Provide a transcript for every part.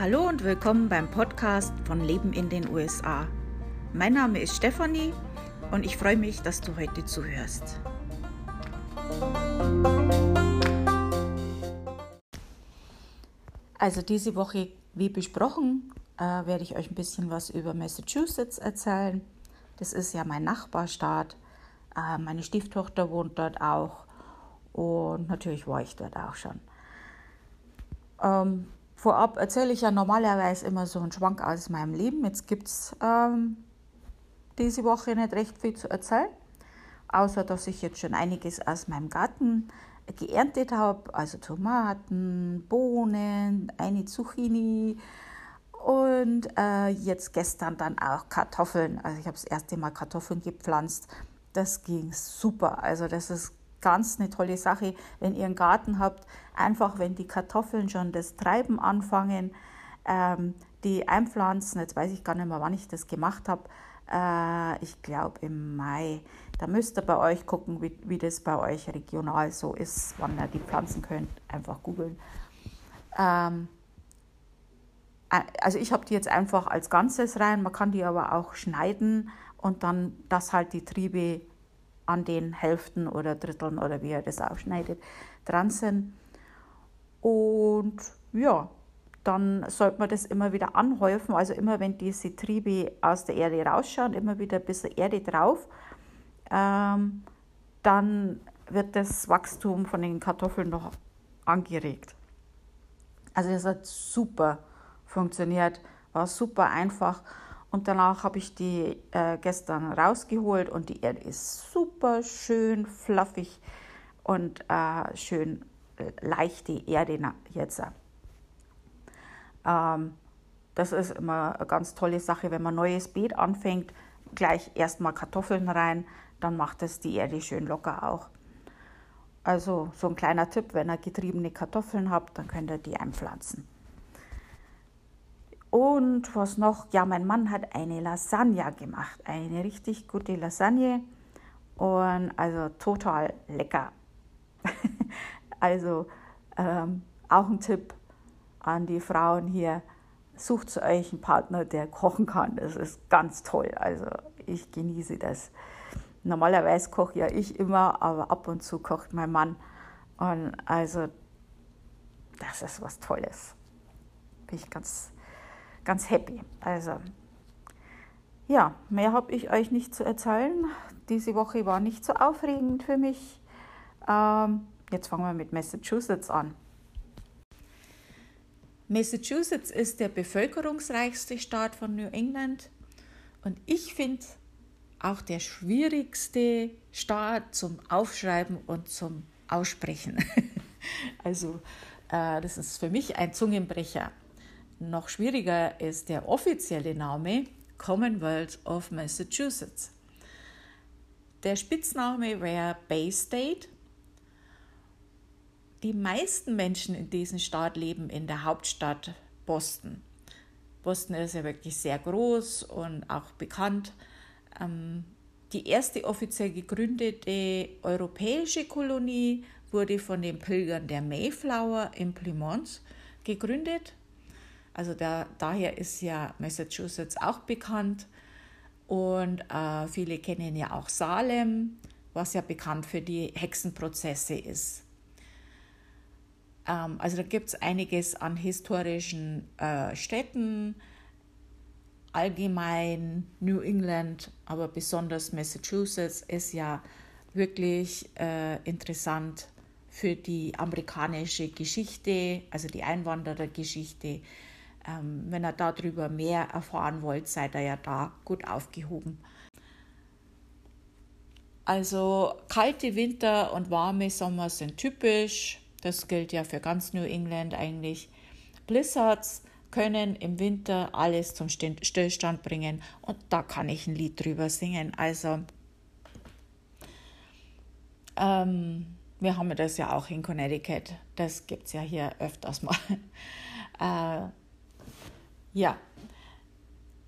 Hallo und willkommen beim Podcast von Leben in den USA. Mein Name ist Stefanie und ich freue mich, dass du heute zuhörst. Also diese Woche, wie besprochen, äh, werde ich euch ein bisschen was über Massachusetts erzählen. Das ist ja mein Nachbarstaat. Äh, meine Stieftochter wohnt dort auch und natürlich war ich dort auch schon. Ähm, Vorab erzähle ich ja normalerweise immer so einen Schwank aus meinem Leben. Jetzt gibt es ähm, diese Woche nicht recht viel zu erzählen, außer dass ich jetzt schon einiges aus meinem Garten geerntet habe, also Tomaten, Bohnen, eine Zucchini und äh, jetzt gestern dann auch Kartoffeln. Also ich habe das erste Mal Kartoffeln gepflanzt. Das ging super. Also das ist ganz eine tolle Sache, wenn ihr einen Garten habt. Einfach, wenn die Kartoffeln schon das Treiben anfangen, ähm, die einpflanzen. Jetzt weiß ich gar nicht mehr, wann ich das gemacht habe. Äh, ich glaube im Mai. Da müsst ihr bei euch gucken, wie, wie das bei euch regional so ist, wann ihr die pflanzen könnt. Einfach googeln. Ähm, also ich habe die jetzt einfach als Ganzes rein. Man kann die aber auch schneiden und dann, dass halt die Triebe an den Hälften oder Dritteln oder wie er das aufschneidet, dran sind. Und ja, dann sollte man das immer wieder anhäufen. Also immer wenn diese Triebe aus der Erde rausschauen, immer wieder ein bisschen Erde drauf. Ähm, dann wird das Wachstum von den Kartoffeln noch angeregt. Also das hat super funktioniert, war super einfach und danach habe ich die äh, gestern rausgeholt und die Erde ist super schön fluffig und äh, schön äh, leichte Erde jetzt. Ähm, das ist immer eine ganz tolle Sache, wenn man ein neues Beet anfängt, gleich erstmal Kartoffeln rein, dann macht es die Erde schön locker auch. Also so ein kleiner Tipp, wenn ihr getriebene Kartoffeln habt, dann könnt ihr die einpflanzen. Und was noch? Ja, mein Mann hat eine Lasagne gemacht. Eine richtig gute Lasagne. Und also total lecker. also ähm, auch ein Tipp an die Frauen hier. Sucht euch einen Partner, der kochen kann. Das ist ganz toll. Also ich genieße das. Normalerweise koche ja ich immer, aber ab und zu kocht mein Mann. Und also das ist was Tolles. Bin ich ganz ganz happy. Also, ja, mehr habe ich euch nicht zu erzählen. Diese Woche war nicht so aufregend für mich. Ähm, jetzt fangen wir mit Massachusetts an. Massachusetts ist der bevölkerungsreichste Staat von New England und ich finde auch der schwierigste Staat zum Aufschreiben und zum Aussprechen. also äh, das ist für mich ein Zungenbrecher. Noch schwieriger ist der offizielle Name Commonwealth of Massachusetts. Der Spitzname wäre Bay State. Die meisten Menschen in diesem Staat leben in der Hauptstadt Boston. Boston ist ja wirklich sehr groß und auch bekannt. Ähm, die erste offiziell gegründete europäische Kolonie wurde von den Pilgern der Mayflower in Plymouth gegründet also da, daher ist ja Massachusetts auch bekannt. Und äh, viele kennen ja auch Salem, was ja bekannt für die Hexenprozesse ist. Ähm, also da gibt es einiges an historischen äh, Städten, allgemein New England, aber besonders Massachusetts ist ja wirklich äh, interessant für die amerikanische Geschichte, also die Einwanderergeschichte. Ähm, wenn ihr darüber mehr erfahren wollt, seid ihr ja da gut aufgehoben. Also kalte Winter und warme Sommer sind typisch. Das gilt ja für ganz New England eigentlich. Blizzards können im Winter alles zum Stillstand bringen und da kann ich ein Lied drüber singen. Also ähm, wir haben das ja auch in Connecticut. Das gibt es ja hier öfters mal. äh, ja,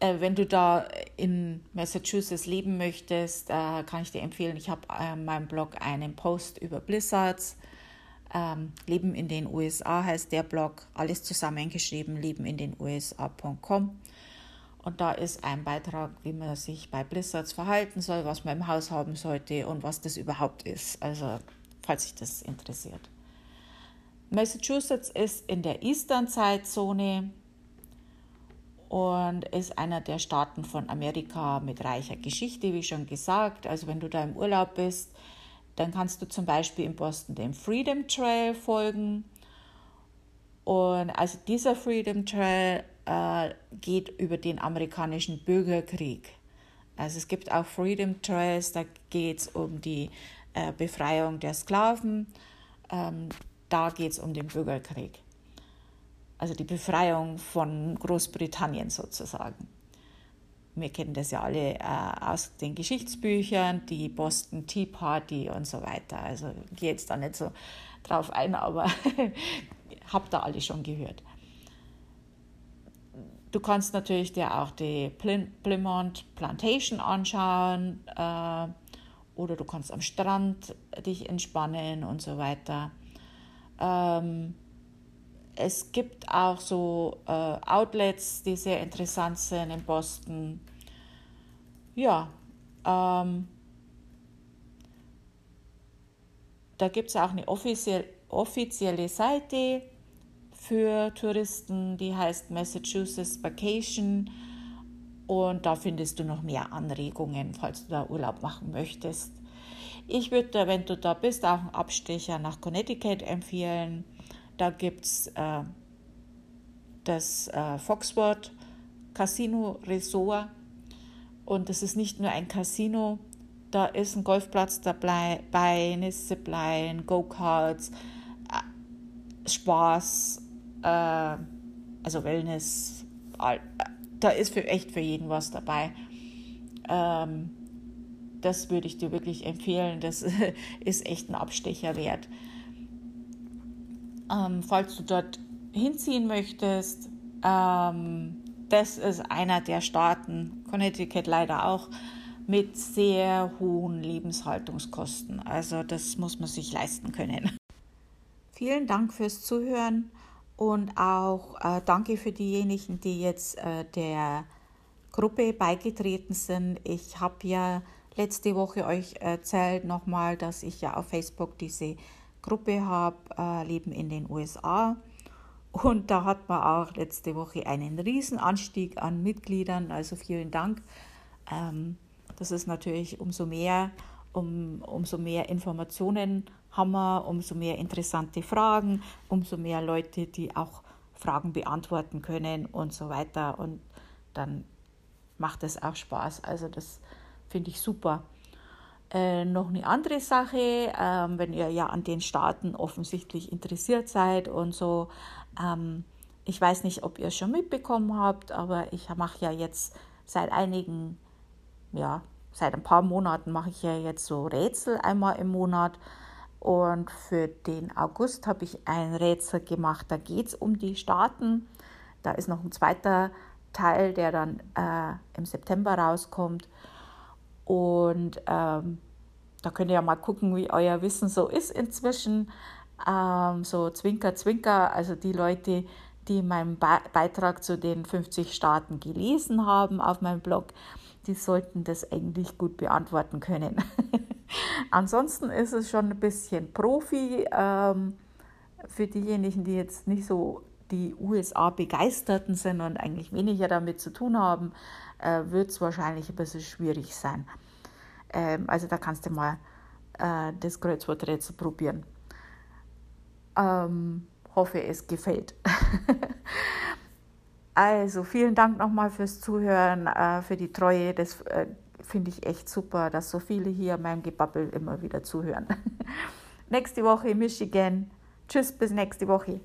äh, wenn du da in Massachusetts leben möchtest, äh, kann ich dir empfehlen, ich habe äh, in meinem Blog einen Post über Blizzards. Ähm, Leben in den USA heißt der Blog, alles zusammengeschrieben, lebenindenusa.com. Und da ist ein Beitrag, wie man sich bei Blizzards verhalten soll, was man im Haus haben sollte und was das überhaupt ist. Also, falls sich das interessiert. Massachusetts ist in der Eastern-Zeitzone und ist einer der Staaten von Amerika mit reicher Geschichte, wie schon gesagt. Also wenn du da im Urlaub bist, dann kannst du zum Beispiel in Boston dem Freedom Trail folgen. Und also dieser Freedom Trail äh, geht über den amerikanischen Bürgerkrieg. Also es gibt auch Freedom Trails, da geht es um die äh, Befreiung der Sklaven. Ähm, da geht es um den Bürgerkrieg also die Befreiung von Großbritannien sozusagen. Wir kennen das ja alle äh, aus den Geschichtsbüchern, die Boston Tea Party und so weiter. Also gehe jetzt da nicht so drauf ein, aber habt da alle schon gehört. Du kannst natürlich dir auch die Plymouth Plantation anschauen äh, oder du kannst am Strand dich entspannen und so weiter. Ähm, es gibt auch so äh, Outlets, die sehr interessant sind in Boston. Ja, ähm, da gibt es auch eine offiziell, offizielle Seite für Touristen, die heißt Massachusetts Vacation. Und da findest du noch mehr Anregungen, falls du da Urlaub machen möchtest. Ich würde, wenn du da bist, auch einen Abstecher nach Connecticut empfehlen. Da gibt es äh, das äh, Foxword Casino Resort. Und das ist nicht nur ein Casino, da ist ein Golfplatz dabei, Zipline, Go-Karts, äh, Spaß, äh, also Wellness. Da ist für echt für jeden was dabei. Ähm, das würde ich dir wirklich empfehlen. Das ist echt ein Abstecher wert. Ähm, falls du dort hinziehen möchtest, ähm, das ist einer der Staaten, Connecticut leider auch, mit sehr hohen Lebenshaltungskosten. Also das muss man sich leisten können. Vielen Dank fürs Zuhören und auch äh, danke für diejenigen, die jetzt äh, der Gruppe beigetreten sind. Ich habe ja letzte Woche euch erzählt nochmal, dass ich ja auf Facebook diese Gruppe habe, äh, leben in den USA. Und da hat man auch letzte Woche einen Riesenanstieg an Mitgliedern. Also vielen Dank. Ähm, das ist natürlich umso mehr, um, umso mehr Informationen haben wir, umso mehr interessante Fragen, umso mehr Leute, die auch Fragen beantworten können und so weiter. Und dann macht es auch Spaß. Also das finde ich super. Äh, noch eine andere Sache, ähm, wenn ihr ja an den Staaten offensichtlich interessiert seid und so. Ähm, ich weiß nicht, ob ihr es schon mitbekommen habt, aber ich mache ja jetzt seit einigen, ja, seit ein paar Monaten mache ich ja jetzt so Rätsel einmal im Monat. Und für den August habe ich ein Rätsel gemacht. Da geht es um die Staaten. Da ist noch ein zweiter Teil, der dann äh, im September rauskommt. Und ähm, da könnt ihr ja mal gucken, wie euer Wissen so ist inzwischen. Ähm, so Zwinker, Zwinker, also die Leute, die meinen Be Beitrag zu den 50 Staaten gelesen haben auf meinem Blog, die sollten das eigentlich gut beantworten können. Ansonsten ist es schon ein bisschen Profi ähm, für diejenigen, die jetzt nicht so die USA begeisterten sind und eigentlich weniger damit zu tun haben, äh, wird es wahrscheinlich ein bisschen schwierig sein. Ähm, also da kannst du mal äh, das Kreuzworträtsel probieren. Ähm, hoffe, es gefällt. also vielen Dank nochmal fürs Zuhören, äh, für die Treue. Das äh, finde ich echt super, dass so viele hier meinem Gebabbel immer wieder zuhören. nächste Woche Michigan. Tschüss, bis nächste Woche.